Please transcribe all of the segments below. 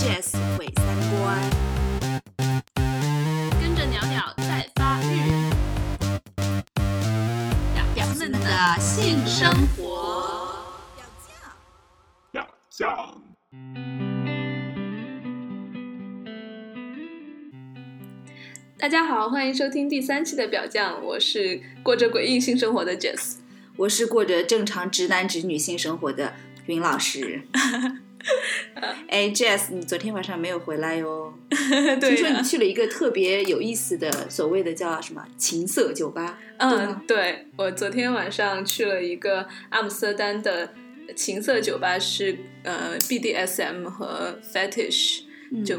Jazz 毁三观，跟着鸟鸟在发育，表表们的性生活。表酱。大家好，欢迎收听第三期的表酱，我是过着诡异性生活的 Jess。我是过着正常直男直女性生活的云老师。哎，Jazz，你昨天晚上没有回来哟？听说你去了一个特别有意思的，所谓的叫什么情色酒吧？嗯，对我昨天晚上去了一个阿姆斯特丹的情色酒吧，是呃 BDSM 和 fetish，、就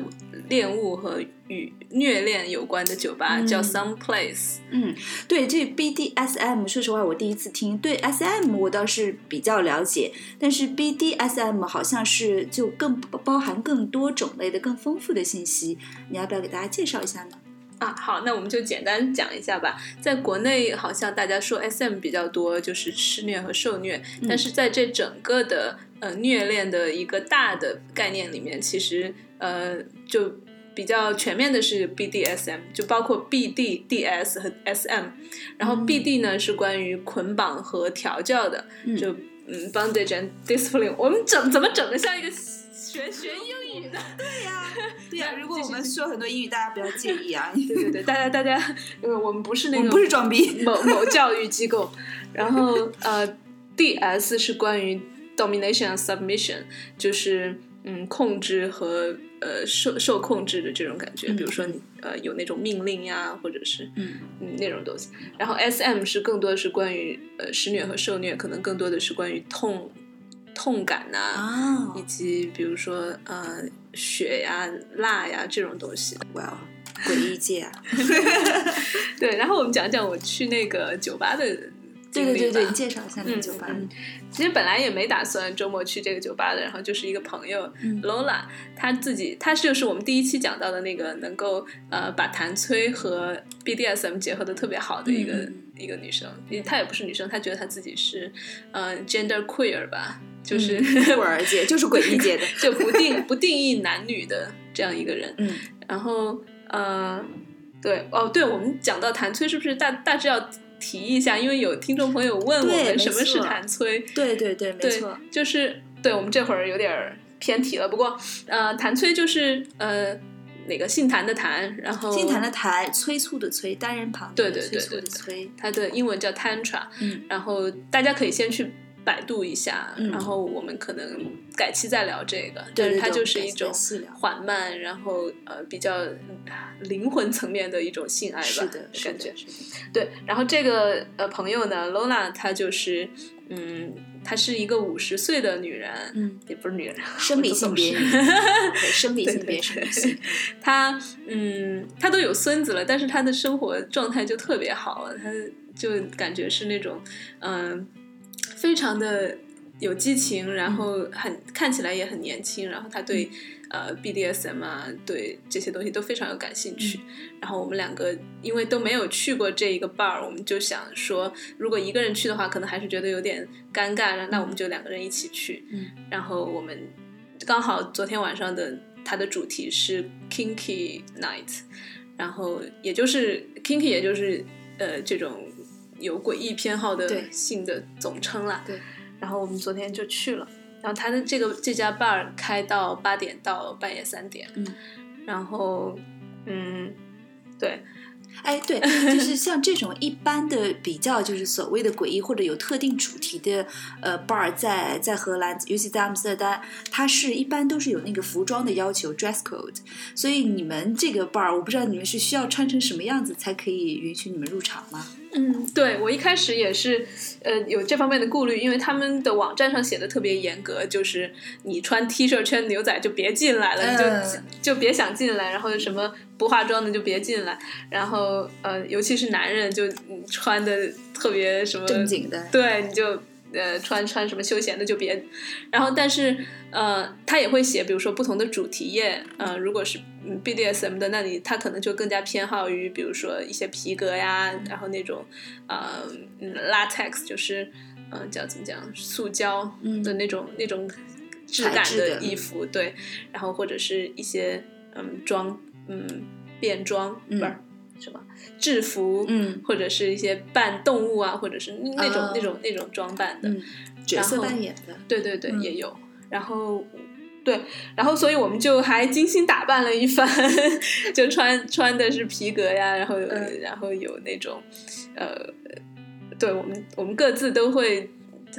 恋物和与虐恋有关的酒吧，嗯叫 Some Place。嗯，对，这 BDSM，说实话，我第一次听。对 SM 我倒是比较了解，但是 BDSM 好像是就更包含更多种类的、更丰富的信息。你要不要给大家介绍一下呢？啊，好，那我们就简单讲一下吧。在国内，好像大家说 SM 比较多，就是施虐和受虐，但是在这整个的呃虐恋的一个大的概念里面，其实呃就比较全面的是 BDSM，就包括 BD、DS 和 SM。然后 BD 呢是关于捆绑和调教的，就嗯 bondage and discipline。我们整怎么整的像一个学学英语的？对呀、对呀、那如果我们说很多英语，大家不要介意啊。对对对，大家大家，呃，我们不是那个我们不是装逼。某某教育机构，然后呃，DS 是关于 domination and submission，就是嗯控制和呃受受控制的这种感觉，嗯比如说你呃有那种命令呀，或者是嗯嗯那种东西。然后 SM 是更多的是关于呃施虐和受虐，可能更多的是关于痛痛感呐、啊。以及比如说呃血呀、辣呀这种东西。哇哦，诡异界啊！对，然后我们讲讲我去那个酒吧的对对对对，介绍一下那个酒吧。嗯其实本来也没打算周末去这个酒吧的，然后就是一个朋友、嗯。Lola，她自己，她就是我们第一期讲到的那个能够呃把弹催和 BDSM 结合的特别好的一个、嗯一个女生，她也不是女生，她觉得她自己是呃 gender queer 吧，就是、酷儿界就是诡异界的。就不定不定义男女的这样一个人。嗯然后呃，对哦，对，我们讲到谭崔是不是大大致要提一下？因为有听众朋友问我们什么是错弹催，对对对，没对错。，就是对我们这会儿有点儿偏题了。不过呃，谭崔就是呃哪个姓谭的谭，然后姓谭的谭，催促的催，单人旁。对对对催促的对催。它的英文叫 tantra，嗯然后大家可以先去百度一下，嗯然后我们可能改期再聊这个。对对但是它就是一种缓慢，然后呃比较灵魂层面的一种性爱吧，是的，感觉。对。然后这个呃朋友呢，Lola，她就是嗯，她是一个五十岁的女人，嗯，也不是女人，生理性别，对生理性别对对生理性。她嗯，她都有孙子了，但是她的生活状态就特别好，她就感觉是那种嗯、非常的有激情，然后很看起来也很年轻，然后他对。呃，BDSM 啊，对这些东西都非常有感兴趣。然后我们两个因为都没有去过这一个 bar，我们就想说，如果一个人去的话，可能还是觉得有点尴尬，那我们就两个人一起去。嗯，然后我们刚好昨天晚上的它的主题是 Kinky Night，然后也就是 Kinky，也就是呃这种有诡异偏好的对性的总称啦。对。然后我们昨天就去了，然后他的这个这家 bar 开到八点到半夜三点。嗯。然后，嗯，对，哎，对，就是像这种一般的比较，就是所谓的诡异或者有特定主题的呃 bar，在在荷兰，尤其在阿姆斯特丹，它是一般都是有那个服装的要求 dress code，所以你们这个 bar，我不知道你们是需要穿成什么样子才可以允许你们入场吗？嗯，对我一开始也是，呃，有这方面的顾虑，因为他们的网站上写的特别严格，就是你穿 T 恤穿牛仔就别进来了，你就嗯。就别想进来，然后什么不化妆的就别进来，然后呃，尤其是男人就嗯穿的特别什么正经的，对，你就呃穿穿什么休闲的就别，然后但是呃他也会写，比如说不同的主题页，呃如果是嗯 BDSM 的，那你他可能就更加偏好于比如说一些皮革呀，然后那种呃嗯 latex 就是嗯、呃叫怎么讲塑胶嗯的那种、那种质感的衣服，对，然后或者是一些嗯装嗯便装嗯不是什么制服，嗯。或者是一些扮动物啊，或者是那种、哦那种那种装扮的，嗯，角色扮演的，对对对，嗯。也有。然后对，然后所以我们就还精心打扮了一番，就穿穿的是皮革呀，然后然后有那种呃，对我们我们各自都会，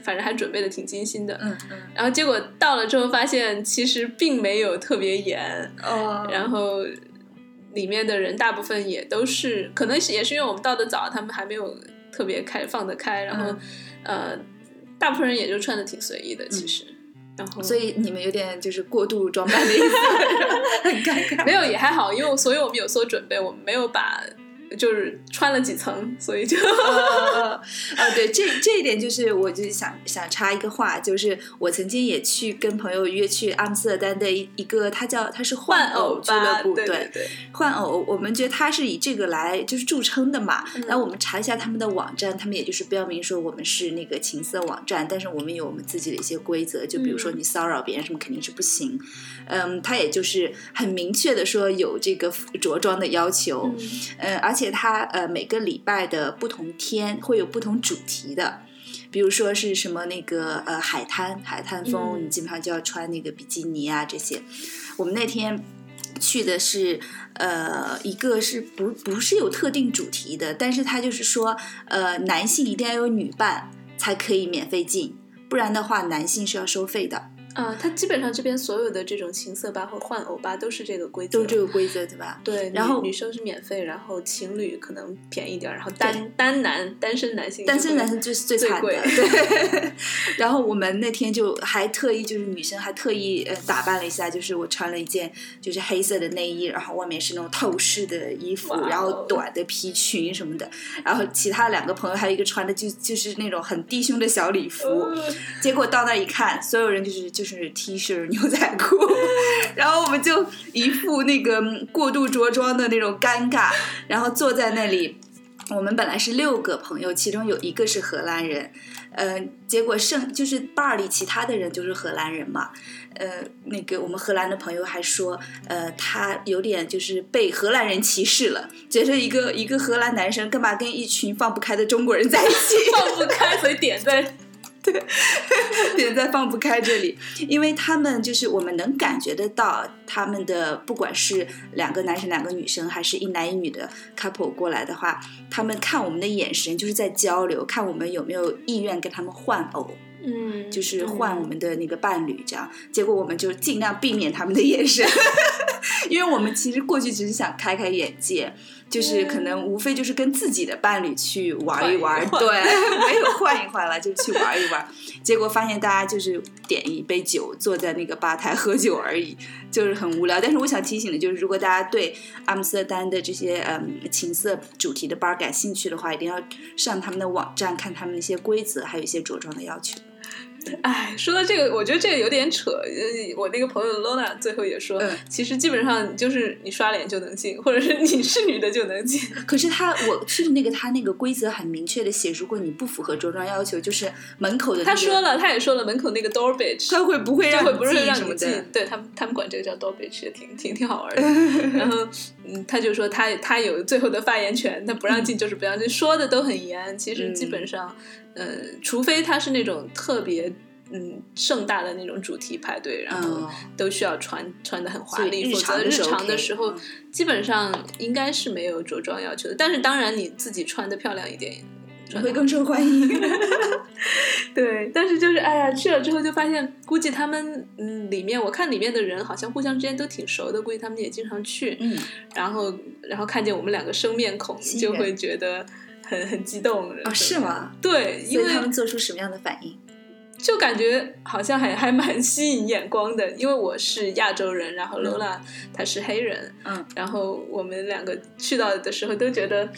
反正还准备的挺精心的。嗯嗯。然后结果到了之后发现，其实并没有特别严，哦。然后里面的人大部分也都是，可能是也是因为我们到的早，他们还没有特别开放得开，然后、嗯呃，大部分人也就穿的挺随意的，其实，然后所以你们有点就是过度装扮的意思，很尴尬。没有也还好，因为所以我们有所准备，我们没有把就是穿了几层，所以就呃呃，对，这这一点就是，我就是想想插一个话，就是我曾经也去跟朋友约去阿姆斯特丹的一一个，他叫他是换偶俱乐，部，对对对，换偶，我们觉得他是以这个来就是著称的嘛。嗯然后我们查一下他们的网站，他们也就是标明说我们是那个情色网站，但是我们有我们自己的一些规则，就比如说嗯你骚扰别人什么肯定是不行。嗯，他也就是很明确的说有这个着装的要求。嗯呃，而且它呃每个礼拜的不同天会有不同主题的，比如说是什么那个呃海滩海滩风，嗯你基本上就要穿那个比基尼啊这些。我们那天去的是呃一个是不不是有特定主题的，但是他就是说呃男性一定要有女伴才可以免费进，不然的话男性是要收费的，啊，它基本上这边所有的这种情色吧或换偶吧都是这个规则，都是这个规则对吧？对，然后女女生是免费，然后情侣可能便宜点，然后单单男单身男性单身男生就是最惨的，贵对。然后我们那天就还特意，就是女生还特意呃打扮了一下，就是我穿了一件就是黑色的内衣，然后外面是那种透视的衣服然后短的皮裙什么的。然后其他两个朋友还有一个穿的就就是那种很低胸的小礼服，呃结果到那一看，所有人就是就是 T 恤牛仔裤，然后我们就一副那个嗯过度着装的那种尴尬，然后坐在那里。我们本来是六个朋友，其中有一个是荷兰人，呃，结果剩就是 bar 里其他的人就是荷兰人嘛，呃，那个我们荷兰的朋友还说，呃，他有点就是被荷兰人歧视了，觉得一个一个荷兰男生干嘛跟一群放不开的中国人在一起？放不开，所以点在 点在放不开这里，因为他们就是我们能感觉得到他们的，不管是两个男生两个女生，还是一男一女的 couple 过来的话，他们看我们的眼神就是在交流，看我们有没有意愿跟他们换偶，嗯，就是换我们的那个伴侣这样。结果我们就尽量避免他们的眼神，因为我们其实过去只是想开开眼界。就是可能无非就是跟自己的伴侣去玩一玩，换一换对，没有换一换了，就去玩一玩。结果发现大家就是点一杯酒，坐在那个吧台喝酒而已，就是很无聊。但是我想提醒的就是，如果大家对阿姆斯特丹的这些嗯情色主题的 bar 感兴趣的话，一定要上他们的网站看他们的一些规则，还有一些着装的要求。哎，说到这个，我觉得这个有点扯。呃我那个朋友 Lona 最后也说，嗯其实基本上就是你刷脸就能进，或者是你是女的就能进。可是他我去的那个他那个规则很明确的写，如果你不符合着装要求，就是门口的、那个、他说了，他也说了，门口那个 door bitch，他会不会让不是进什么让你进？，对他们他们管这个叫 door bitch，也挺挺挺好玩的。然后，嗯，他就说他他有最后的发言权，他不让进就是不让进，说的都很严。其实基本上，嗯、除非他是那种特别。嗯，盛大的那种主题派对，然后嗯都需要穿穿的很华丽，否则日常的时候基本上应该是没有着装要求的。但是当然你自己穿的漂亮一点，会更受欢迎。对，但是就是哎呀，去了之后就发现，估计他们嗯里面，我看里面的人好像互相之间都挺熟的，估计他们也经常去，嗯，然后然后看见我们两个生面孔，就会觉得很很激动。哦，是？吗？对，因为他们做出什么样的反应？就感觉好像还还蛮吸引眼光的，因为我是亚洲人，然后 Lola 她是黑人，嗯，然后我们两个去到的时候都觉得。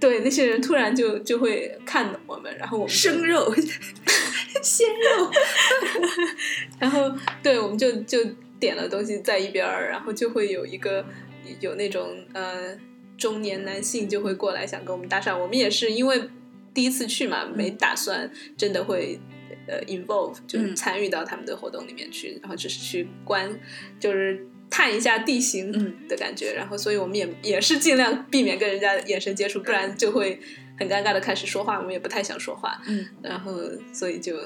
对，那些人突然就就会看懂我们，然后我们生肉、鲜肉，然后对，我们就就点了东西在一边儿，然后就会有一个有那种呃中年男性就会过来想跟我们搭讪。我们也是因为第一次去嘛，没打算真的会呃 involve，就是嗯。参与到他们的活动里面去，然后只是去观，就是探一下地形嗯的感觉。然后，所以我们也也是尽量避免跟人家眼神接触，不然就会很尴尬的开始说话，我们也不太想说话。嗯然后，所以就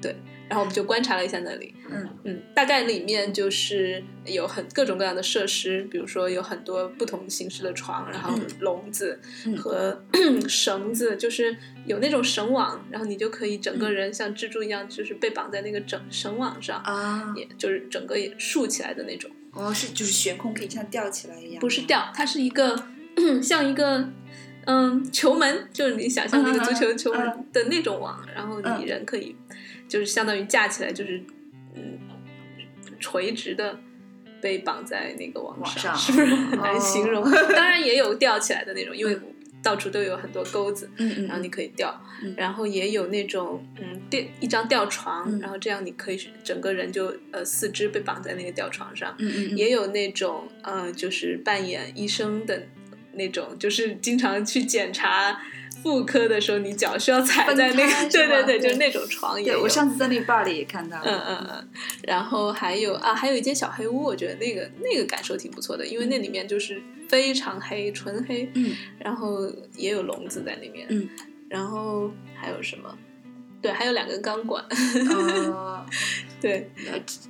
对，然后我们就观察了一下那里。嗯嗯，大概里面就是有很各种各样的设施，比如说有很多不同形式的床，然后嗯笼子嗯和 绳子，就是有那种绳网，然后你就可以整嗯个人像蜘蛛一样，就是被绑在那个整绳网上，啊，也就是整个也竖起来的那种，哦，是就是悬空可以像吊起来一样，不是吊，它是一个像一个。嗯，球门就是你想象那个足球球门嗯的那种网，然后你嗯人可以就是相当于架起来，就是嗯垂直的被绑在那个网网上是不是很难形容？哦当然也有吊起来的那种，因为到处都有很多钩子，嗯嗯，然后你可以吊，嗯。然后也有那种嗯吊一张吊床，嗯。然后这样你可以整个人就呃四肢被绑在那个吊床上，嗯嗯嗯。也有那种呃就是扮演医生的那种，就是经常去检查。妇科的时候，你脚需要踩在那个，对对对，就是那种床也。对我上次在那个 bar 里也看到了，嗯嗯嗯，然后还有啊，还有一间小黑屋，我觉得那个那个感受挺不错的，因为那里面就是非常黑，纯黑，嗯然后也有笼子在里面，嗯，然后还有什么？对，还有两根钢管，呃 对，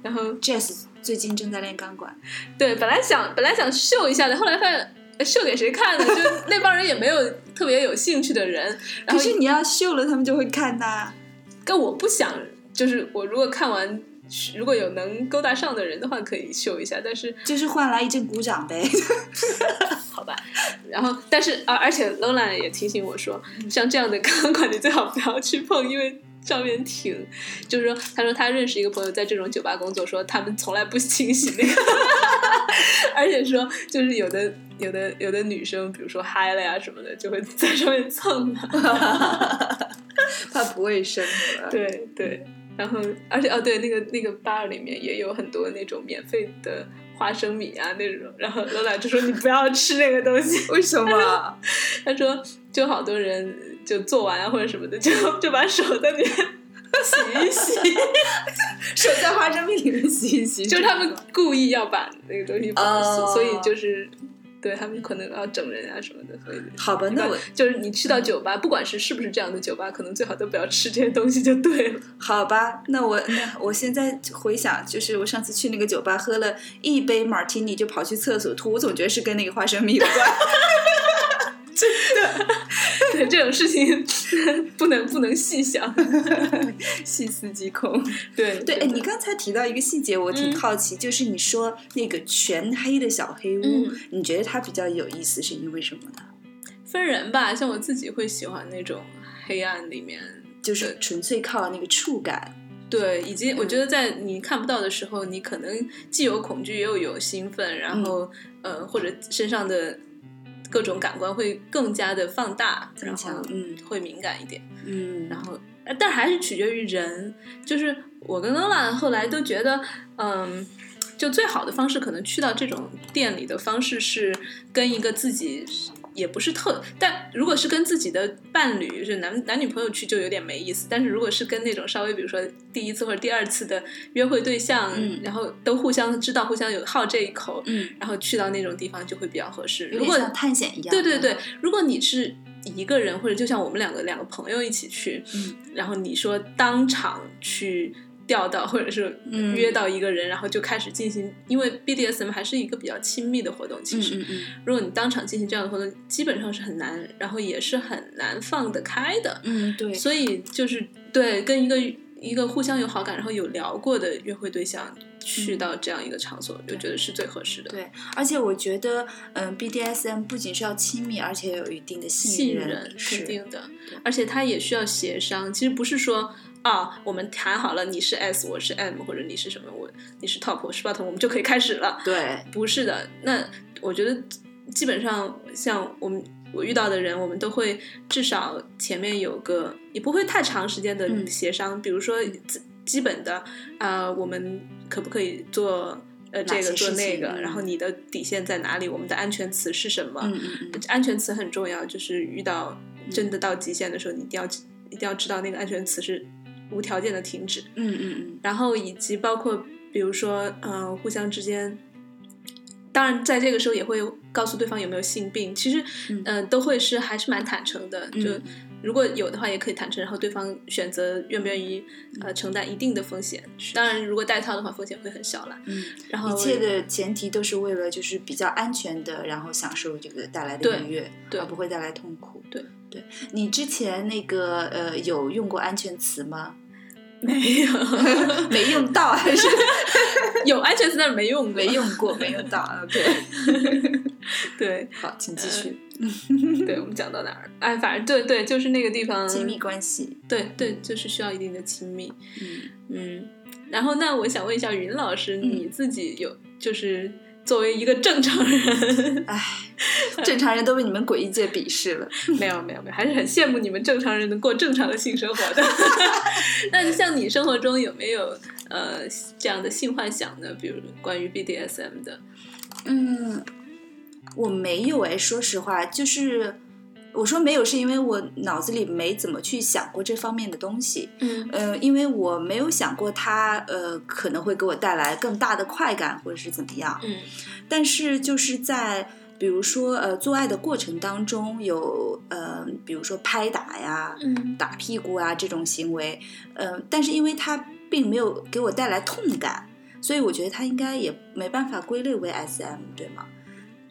然后，Jazz 最近正在练钢管，对，本来想本来想秀一下的，后来发现呃秀给谁看呢？就 那帮人也没有特别有兴趣的人，然后可是你要秀了，他们就会看呐。但我不想，就是我如果看完。如果有能勾搭上的人的话，可以秀一下，但是就是换来一阵鼓掌呗。好吧，然后但是而而且 Lola 也提醒我说，像这样的钢管你最好不要去碰，因为上面挺，就是说，他说他认识一个朋友在这种酒吧工作，说他们从来不清洗那个，而且说就是有的有的有的女生，比如说嗨了呀什么的，就会在上面蹭嘛，怕不卫生了。对对，然后而且哦对，那个那个 bar 里面也有很多那种免费的。花生米啊那种，然后罗拉就说你不要吃那个东西，为什么？他说，就好多人就做完啊或者什么的，就 就把手在里面洗一洗，手在花生米里面洗一洗，就是他们故意要把那个东西所以就是对他们可能要整人啊什么的，所以好吧，那我就是你去到酒吧，不管是是不是这样的酒吧，可能最好都不要吃这些东西就对了。好吧，那我那我现在回想，就是我上次去那个酒吧喝了一杯 martini 就跑去厕所吐，我总觉得是跟那个花生米有关。对这种事情不能不能细想。细思极恐。对对，哎，你刚才提到一个细节，我挺嗯好奇，就是你说那个全黑的小黑屋，嗯你觉得它比较有意思，是因为什么呢？分人吧，像我自己会喜欢那种黑暗里面就是纯粹靠那个触感。对，以及我觉得在你看不到的时候，你可能既有恐惧又有兴奋，然后、呃，或者身上的各种感官会更加的放大，然增强后嗯会敏感一点。嗯，然后，呃但还是取决于人。就是我跟 Lola 后来都觉得，嗯，就最好的方式，可能去到这种店里的方式是跟一个自己。也不是特，但如果是跟自己的伴侣，就是男男女朋友去就有点没意思。但是如果是跟那种稍微，比如说第一次或者第二次的约会对象，嗯然后都互相知道、互相有好这一口，嗯，然后去到那种地方就会比较合适。有如果点像探险一样。对对对，，如果你是一个人，或者就像我们两个两个朋友一起去，嗯然后你说当场去调到，或者是嗯约到一个人，然后就开始进行，因为 BDSM 还是一个比较亲密的活动，其实，嗯嗯嗯如果你当场进行这样的活动，基本上是很难，然后也是很难放得开的，嗯，对，所以就是对跟一个一个互相有好感，然后有聊过的约会对象。去到这样一个场所，我觉得是最合适的。嗯对，而且我觉得，嗯，BDSM 不仅是要亲密，而且有一定的任，信任是肯定的，而且它也需要协商。其实不是说啊，我们谈好了你是 S，我是 M，或者你是什么，我你是 Top，我是 Bottom，我们就可以开始了。对，不是的，那我觉得基本上像我们我遇到的人，我们都会至少前面有个也不会太长时间的嗯协商，比如说基基本的啊、呃我们可不可以做。呃，这个做那个，然后你的底线在哪里？我们的安全词是什么？嗯嗯嗯，安全词很重要，就是遇到真的到极限的时候，你一定要一定要知道那个安全词是无条件的停止，嗯嗯然后以及包括比如说呃互相之间。当然，在这个时候也会告诉对方有没有性病，其实，嗯呃，都会是还是蛮坦诚的。嗯就如果有的话，也可以坦诚，然后对方选择愿不愿意呃承担一定的风险。当然，如果带套的话，风险会很小了。嗯，然后一切的前提都是为了就是比较安全的，然后享受这个带来的愉悦，对而不会带来痛苦。对对，你之前那个呃有用过安全词吗？没有 没用到还是 有安全词，但是没用过没用过？没用到。OK，对好，请继续。对，我们讲到哪儿？哎，反正对对，就是那个地方亲密关系，对对，就是需要一定的亲密。嗯，嗯，然后那我想问一下云老师，嗯你自己有就是作为一个正常人，哎，正常人都被你们诡异界鄙视了。没有没有没有，还是很羡慕你们正常人能过正常的性生活的。那像你生活中有没有呃这样的性幻想呢？比如关于 BDSM 的？嗯，我没有哎，说实话，就是我说没有，是因为我脑子里没怎么去想过这方面的东西。嗯呃，因为我没有想过它呃可能会给我带来更大的快感，或者是怎么样。嗯但是就是在比如说呃做爱的过程当中有呃比如说拍打呀、嗯打屁股啊这种行为，呃，但是因为它并没有给我带来痛感，所以我觉得它应该也没办法归类为 SM，对吗？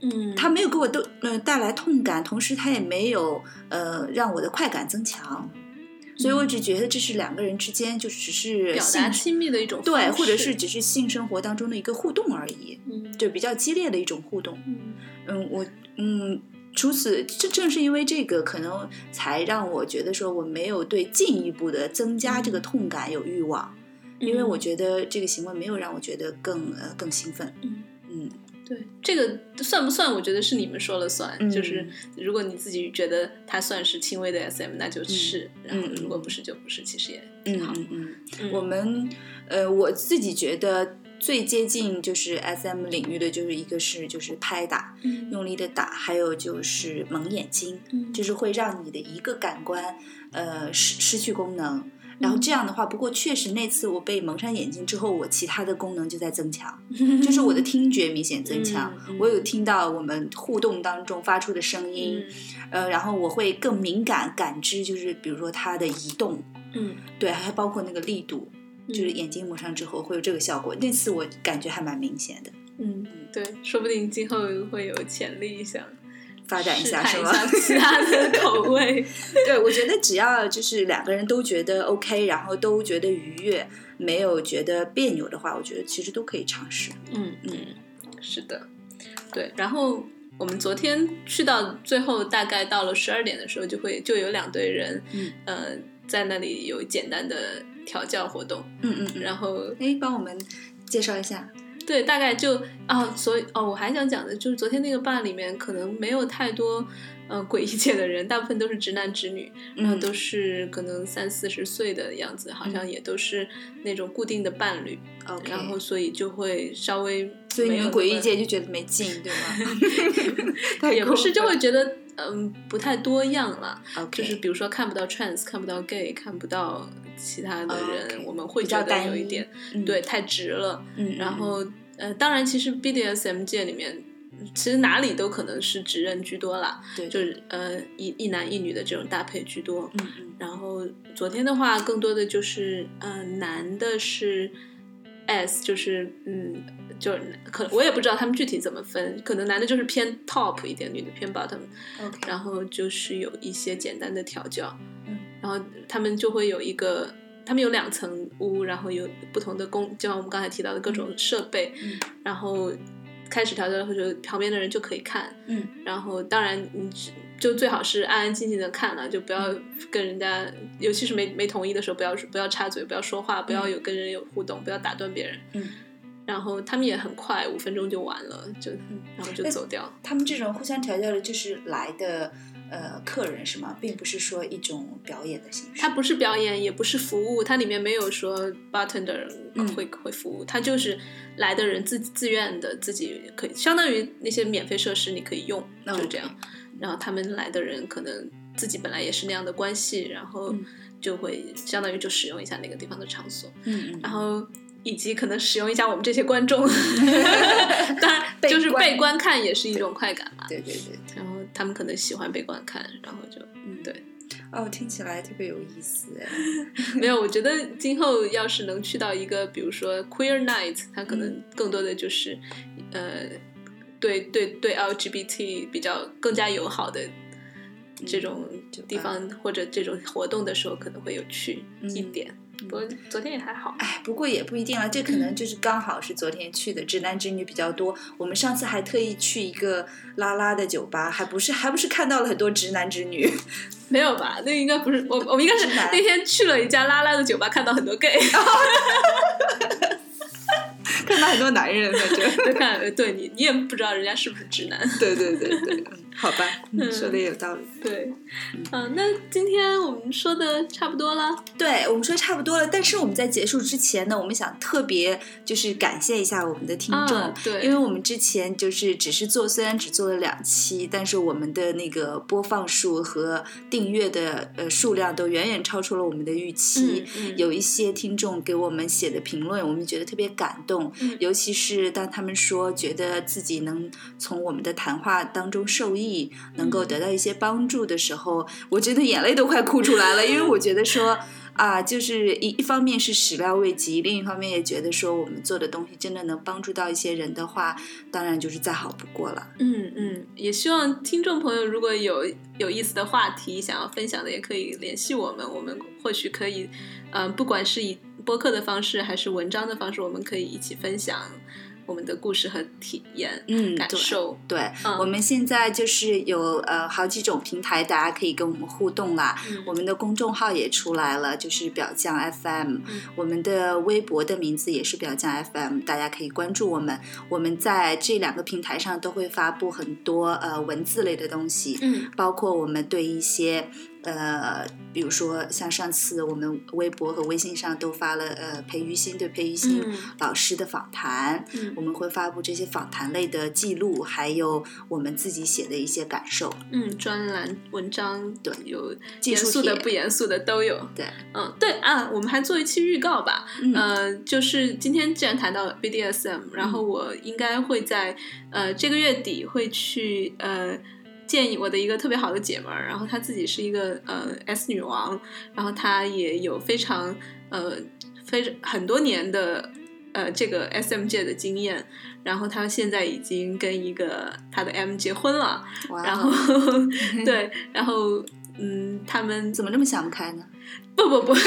嗯，它没有给我都呃带来痛感，同时它也没有呃让我的快感增强，所以我只觉得这是两个人之间就只是表达亲密的一种对，或者是只是性生活当中的一个互动而已，嗯。就比较激烈的一种互动。嗯。嗯，我嗯，除此正正是因为这个，可能才让我觉得说我没有对进一步的增加这个痛感有欲望，因为我。觉得这个行为没有让我觉得更呃更兴奋。嗯嗯对，这个算不算？我觉得是你们说了算。嗯就是如果你自己觉得它算是轻微的 SM，那就是；然后嗯如果不是就不是，其实也嗯挺好。嗯嗯，嗯我们呃我自己觉得最接近就是 SM 领域的，就是一个是就是拍打，嗯用力的打，还有就是蒙眼睛，嗯就是会让你的一个感官呃失失去功能。然后这样的话，不过确实那次我被蒙上眼睛之后，我其他的功能就在增强，就是我的听觉明显增强，我有听到我们互动当中发出的声音，呃，然后我会更敏感感知，就是比如说它的移动，嗯。对，还包括那个力度，就是嗯。眼睛蒙上之后会有这个效果。那次我感觉还蛮明显的，嗯，对，说不定今后会有潜力想发展一下是吗？其他的口味。对，我觉得只要就是两个人都觉得 OK，然后都觉得愉悦，没有觉得别扭的话，我觉得其实都可以尝试。嗯嗯，是的，对。然后我们昨天去到最后，大概到了十二点的时候，就会就有两队人，嗯呃，在那里有简单的调教活动，嗯嗯嗯。然后哎，帮我们介绍一下。对，大概就啊，所以哦，我还想讲的就是昨天那个吧里面可能没有太多呃诡异界的人，大部分都是直男直女，然后嗯。都是可能三四十岁的样子，好像也都是那种固定的伴侣然后所以就会稍微所以你们诡异没有那么界就觉得没劲，对吗？也不是就过会觉得嗯不太多样了就是比如说看不到 trans，看不到 gay，看不到其他的人，我们会觉得有一点嗯对太直了。嗯，嗯然后呃，当然其实 BDSM 界里面。其实哪里都可能是直人居多啦，对，就是呃一一男一女的这种搭配居多。嗯嗯然后昨天的话，更多的就是呃男的是 S，就是嗯，就是可我也不知道他们具体怎么分，可能男的就是偏 top 一点，女的偏 bottom。然后就是有一些简单的调教，嗯，然后他们就会有一个，他们有两层屋，然后有不同的工，就像我们刚才提到的各种设备，嗯然后开始调教的时候，旁边的人就可以看，嗯然后当然你就最好是安安静静的看了，就不要跟人家，尤其是没没同意的时候，不要不要插嘴，不要说话，不要有跟人有互动，不要打断别人，嗯。然后他们也很快，五分钟就完了，就然后就哎走掉。他们这种互相调教的，就是来的呃客人是吗？并不是说一种表演的形式。它不是表演，也不是服务，它里面没有说 bartender 嗯会、会服务，它就是来的人自自愿的，自己可以，相当于那些免费设施你可以用，哦就这样。然后他们来的人可能自己本来也是那样的关系，然后嗯就会相当于就使用一下那个地方的场所，嗯嗯，然后以及可能使用一下我们这些观众，当然就是被观看也是一种快感嘛。对对对，然后他们可能喜欢被观看，然后就嗯对。哦，听起来特别有意思哎。没有，我觉得今后要是能去到一个，比如说 Queer Night，它可能更多的就是，呃，对对对 LGBT 比较更加友好的这种地方、或者这种活动的时候，可能会有趣一点。不过昨天也还好。哎，不过也不一定了，这可能就是刚好是昨天去的，直男直女比较多。我们上次还特意去一个拉拉的酒吧，还不是还不是看到了很多直男直女。没有吧？那应该不是我，我们应该是那天去了一家拉拉的酒吧，看到很多 gay。看到很多男人，反正 对，看对你，你也不知道人家是不是直男。对对对对，嗯好吧，嗯说的也有道理。对，嗯、那今天我们说的差不多了。对我们说差不多了，但是我们在结束之前呢，我们想特别就是感谢一下我们的听众，啊对因为我们之前就是只是做，虽然只做了两期，但是我们的那个播放数和订阅的呃数量都远远超出了我们的预期。嗯嗯有一些听众给我们写的评论，我们觉得特别感动，嗯尤其是当他们说觉得自己能从我们的谈话当中受益，能够得到一些帮助的时候，我真的眼泪都快哭出来了，因为我觉得说。啊，就是一一方面是始料未及，另一方面也觉得说我们做的东西真的能帮助到一些人的话，当然就是再好不过了。嗯嗯，也希望听众朋友如果有有意思的话题想要分享的，也可以联系我们，我们或许可以，嗯、不管是以播客的方式还是文章的方式，我们可以一起分享我们的故事和体验、感嗯感受。对，嗯我们现在就是有呃好几种平台，大家可以跟我们互动啦。嗯我们的公众号也出来了，就是表匠 FM。嗯我们的微博的名字也是表匠 FM，大家可以关注我们。我们在这两个平台上都会发布很多呃文字类的东西，嗯包括我们对一些呃，比如说像上次我们微博和微信上都发了呃裴玉欣对裴玉欣嗯老师的访谈，嗯我们会发布这些访谈类的记录，还有我们自己写的一些感受。嗯，专栏文章对有严肃的、不严肃的都有。对，嗯，对啊，我们还做一期预告吧。嗯呃，就是今天既然谈到 BDSM，然后我应该会在呃这个月底会去呃见我的一个特别好的姐们儿，然后她自己是一个呃 S 女王，然后她也有非常呃非常很多年的呃这个 SM 界的经验，然后她现在已经跟一个她的 M 结婚了，然后 对，然后嗯，他们怎么这么想不开呢？不不不，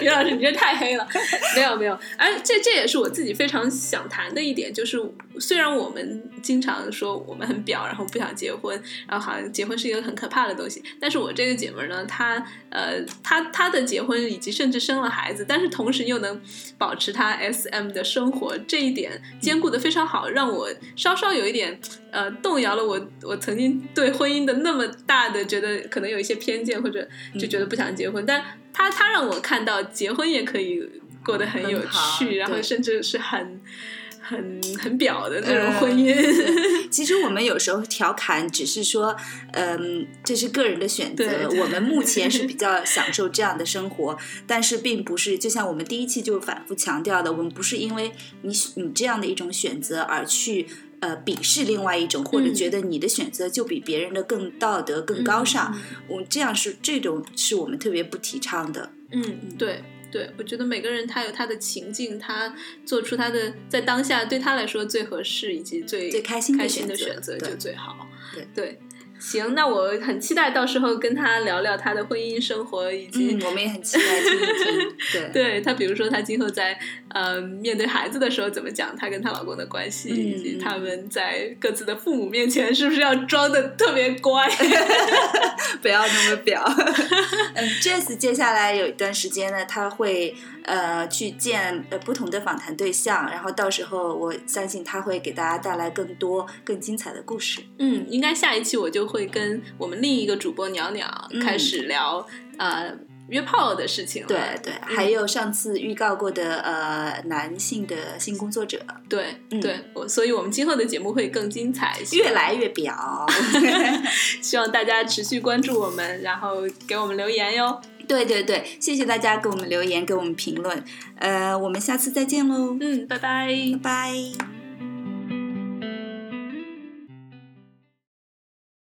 于老师，你这太黑了。没有没有，而这这也是我自己非常想谈的一点，就是虽然我们经常说我们很表，然后不想结婚，然后好像结婚是一个很可怕的东西，但是我这个姐们儿呢，她呃，她她的结婚以及甚至生了孩子，但是同时又能保持她 S M 的生活，这一点兼顾的非常好，让我稍稍有一点呃动摇了我我曾经对婚姻的那么大的觉得可能有一些偏见，或者就觉得不想结婚，但她她让我看到结婚也可以过得很有趣，然后甚至是很很很表的那种呃婚姻。其实我们有时候调侃，只是说，嗯，这是个人的选择。我们目前是 比较享受这样的生活，但是并不是，就像我们第一期就反复强调的，我们不是因为你你这样的一种选择而去。呃，鄙视另外一种，或者嗯觉得你的选择就比别人的更道德、更高尚，我这样是这种是我们特别不提倡的。嗯，对对，我觉得每个人他有他的情境，他做出他的在当下对他来说最合适以及最最开心的选择对就最好。对对，行，那我很期待到时候跟他聊聊他的婚姻生活以及。嗯，我们也很期待听一听。对，对他，比如说他今后在呃面对孩子的时候怎么讲他跟她老公的关系，嗯以及他们在各自的父母面前是不是要装的特别乖。不要那么表。嗯，Jess 接下来有一段时间呢，他会呃去见呃不同的访谈对象，然后到时候我相信他会给大家带来更多更精彩的故事。嗯，应该下一期我就会跟我们另一个主播鸟鸟嗯开始聊、呃约炮的事情了。对对，还有上次预告过的呃男性的性工作者，对嗯对，我所以我们今后的节目会更精彩，越来越表。希望大家持续关注我们，然后给我们留言哟。对对对，谢谢大家给我们留言，给我们评论。呃，我们下次再见喽，嗯，拜拜。拜拜。